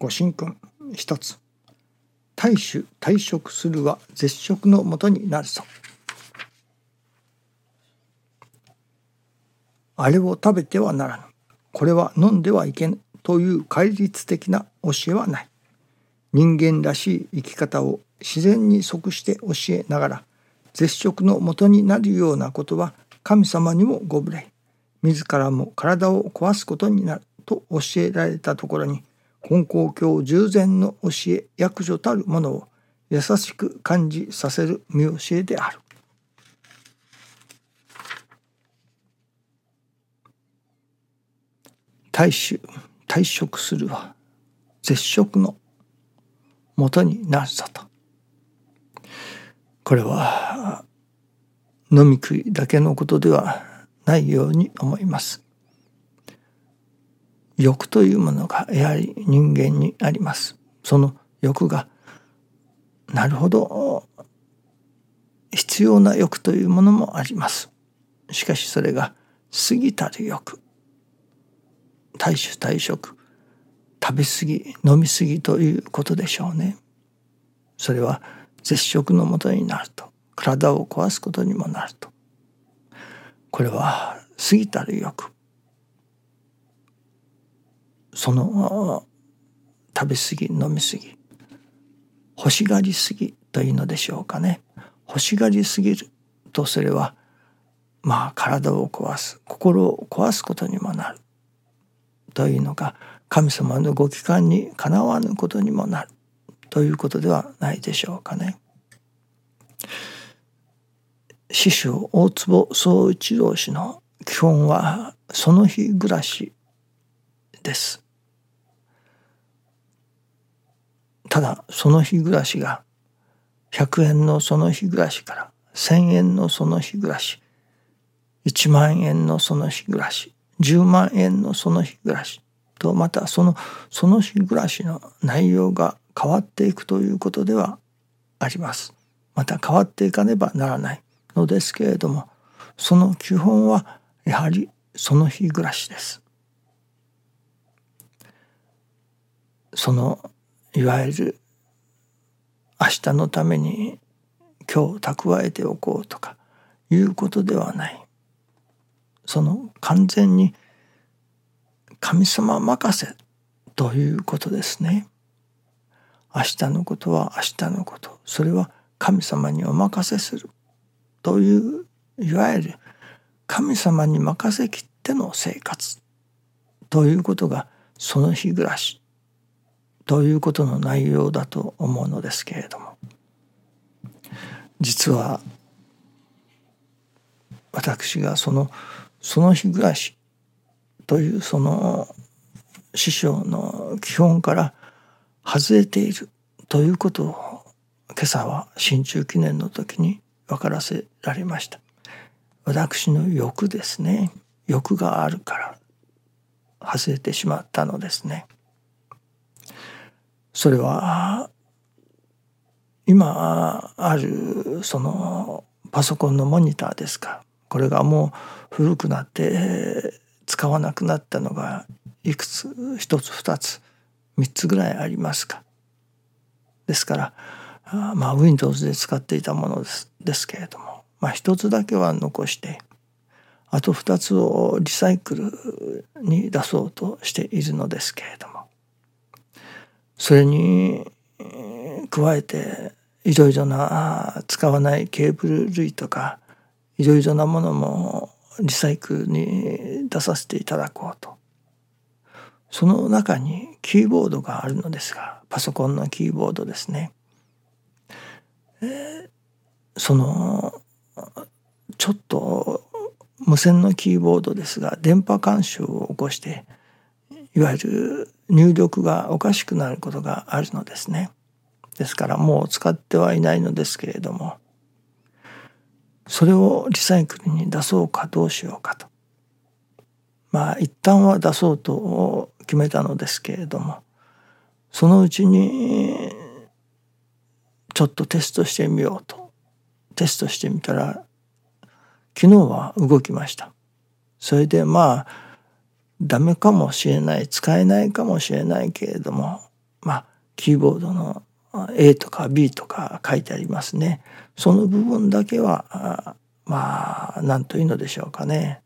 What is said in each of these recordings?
ご神君一つ。大衆退職するは絶食のもとになるぞあれを食べてはならぬ。これは飲んではいけぬという戒律的な教えはない。人間らしい生き方を自然に即して教えながら絶食のもとになるようなことは神様にもご無礼。自らも体を壊すことになると教えられたところに根高教従前の教え役所たるものを優しく感じさせる見教えである。大衆退職するは絶食のもとになるぞと。これは飲み食いだけのことではないように思います。欲というものがやはり人間にあります。その欲がなるほど必要な欲というものもあります。しかしそれが過ぎたる欲大衆大食食べ過ぎ飲み過ぎということでしょうね。それは絶食のもとになると体を壊すことにもなるとこれは過ぎたる欲その食べ過ぎ飲み過ぎ欲しがりすぎというのでしょうかね欲しがりすぎるとそれはまあ体を壊す心を壊すことにもなるというのが神様のご帰還にかなわぬことにもなるということではないでしょうかね。師匠大坪宗一郎氏の基本はその日暮らしです。ただその日暮らしが100円のその日暮らしから1,000円のその日暮らし1万円のその日暮らし10万円のその日暮らしとまたそのその日暮らしの内容が変わっていくということではあります。また変わっていかねばならないのですけれどもその基本はやはりその日暮らしです。そのいわゆる明日のために今日蓄えておこうとかいうことではない。その完全に神様任せということですね。明日のことは明日のこと。それは神様にお任せする。といういわゆる神様に任せきっての生活。ということがその日暮らし。ということの内容だと思うのですけれども。実は私がそのその日暮らしというその師匠の基本から外れているということを今朝は新中記念の時に分からせられました。私の欲ですね。欲があるから外れてしまったのですね。それは今あるそのパソコンのモニターですか。これがもう古くなって使わなくなったのがいくつ一つ二つ三つぐらいありますか。ですからまあ Windows で使っていたものですですけれどもまあ一つだけは残してあと二つをリサイクルに出そうとしているのですけれども。それに加えていろいろな使わないケーブル類とかいろいろなものもリサイクルに出させていただこうと。その中にキーボードがあるのですがパソコンのキーボードですね、えー、そのちょっと無線のキーボードですが電波干渉を起こしていわゆる入力がおかしくなることがあるのですね。ですからもう使ってはいないのですけれどもそれをリサイクルに出そうかどうしようかと。まあ一旦は出そうと決めたのですけれどもそのうちにちょっとテストしてみようと。テストしてみたら昨日は動きました。それでまあダメかもしれない使えないかもしれないけれどもまあキーボードの A とか B とか書いてありますね。その部分だけはまあ何というのでしょうかね。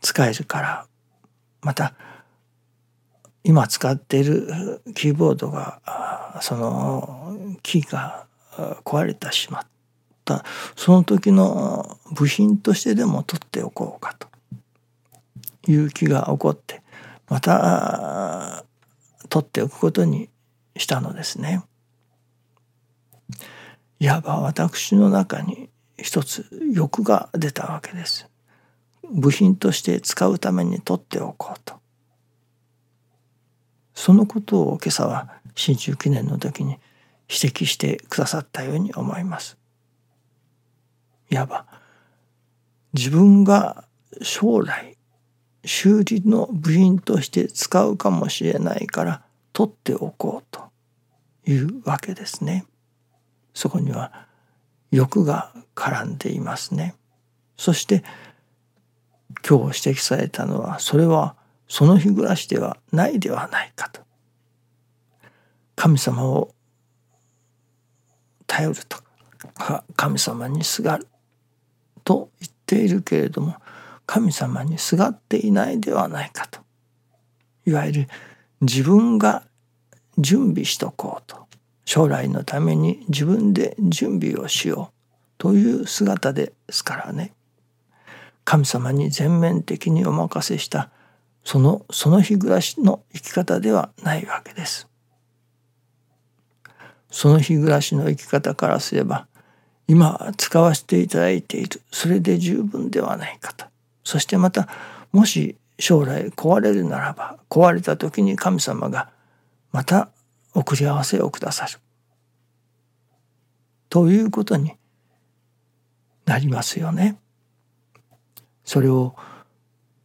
使えるから。また今使っているキーボードがそのキーが壊れてしまった。その時の部品としてでも取っておこうかと。いう気が起こってまた取っておくことにしたのですね。いわば私の中に一つ欲が出たわけです。部品として使うために取っておこうと。そのことを今朝は新中記念の時に指摘してくださったように思います。いわば自分が将来修理の部品として使うかもしれないから取っておこうというわけですね。そこには欲が絡んでいますね。そして今日指摘されたのはそれはその日暮らしではないではないかと。神様を頼るとか神様にすがると言っているけれども神様にすがっていないではないかと。いわゆる自分が準備しとこうと。将来のために自分で準備をしようという姿ですからね。神様に全面的にお任せしたそのその日暮らしの生き方ではないわけです。その日暮らしの生き方からすれば今使わせていただいているそれで十分ではないかと。そしてまたもし将来壊れるならば壊れた時に神様がまた送り合わせをくださるということになりますよね。それを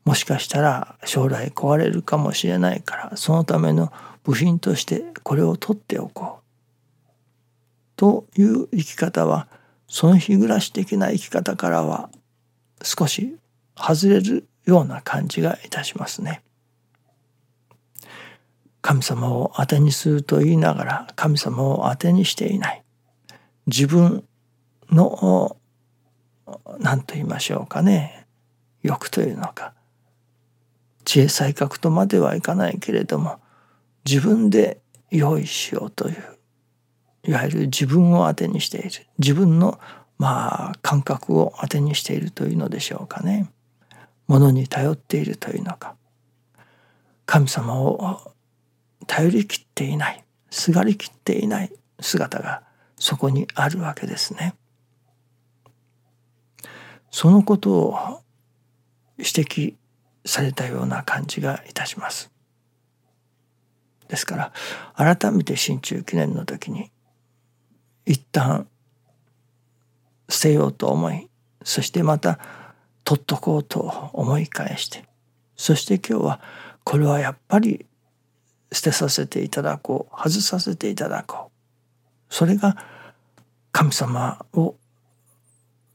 もしかしたら将来壊れるかもしれないからそのための部品としてこれを取っておこうという生き方はその日暮らし的な生き方からは少し外れるような感じがいたしますね。神様を当てにすると言いながら神様を当てにしていない。自分の何と言いましょうかね。欲というのか。知恵才覚とまではいかないけれども自分で用意しようといういわゆる自分を当てにしている。自分のまあ感覚を当てにしているというのでしょうかね。ものに頼っているというのか神様を頼りきっていないすがりきっていない姿がそこにあるわけですね。そのことを指摘されたような感じがいたします。ですから改めて新中記念の時に一旦捨てようと思いそしてまた取っとこうと思い返して。そして今日はこれはやっぱり捨てさせていただこう外させていただこう。それが神様を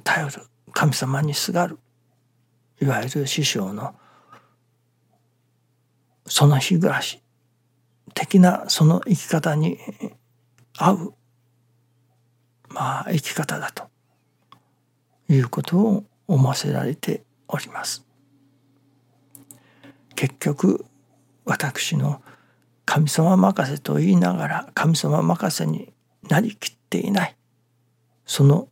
頼る。神様にすがる。いわゆる師匠のその日暮らし。的なその生き方に合う。まあ生き方だということを思わせられております。結局私の神様任せと言いながら神様任せになりきっていないその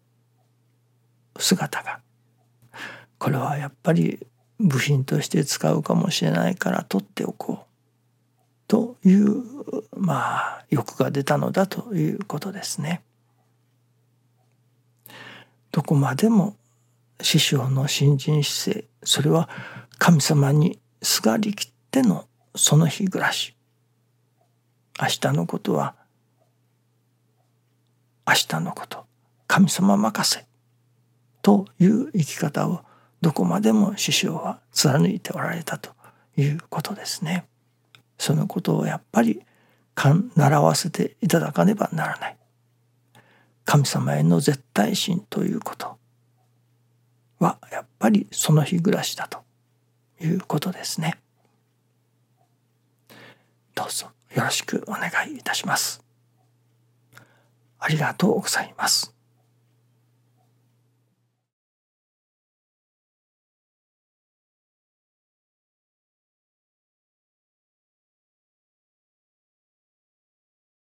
姿がこれはやっぱり部品として使うかもしれないから取っておこうというまあ欲が出たのだということですね。どこまでも師匠の新人姿勢それは神様にすがりきってのその日暮らし明日のことは明日のこと神様任せという生き方をどこまでも師匠は貫いておられたということですね。そのことをやっぱり習わせていただかねばならない。神様への絶対心ということはやっぱりその日暮らしだということですね。どうぞよろしくお願いいたします。ありがとうございます。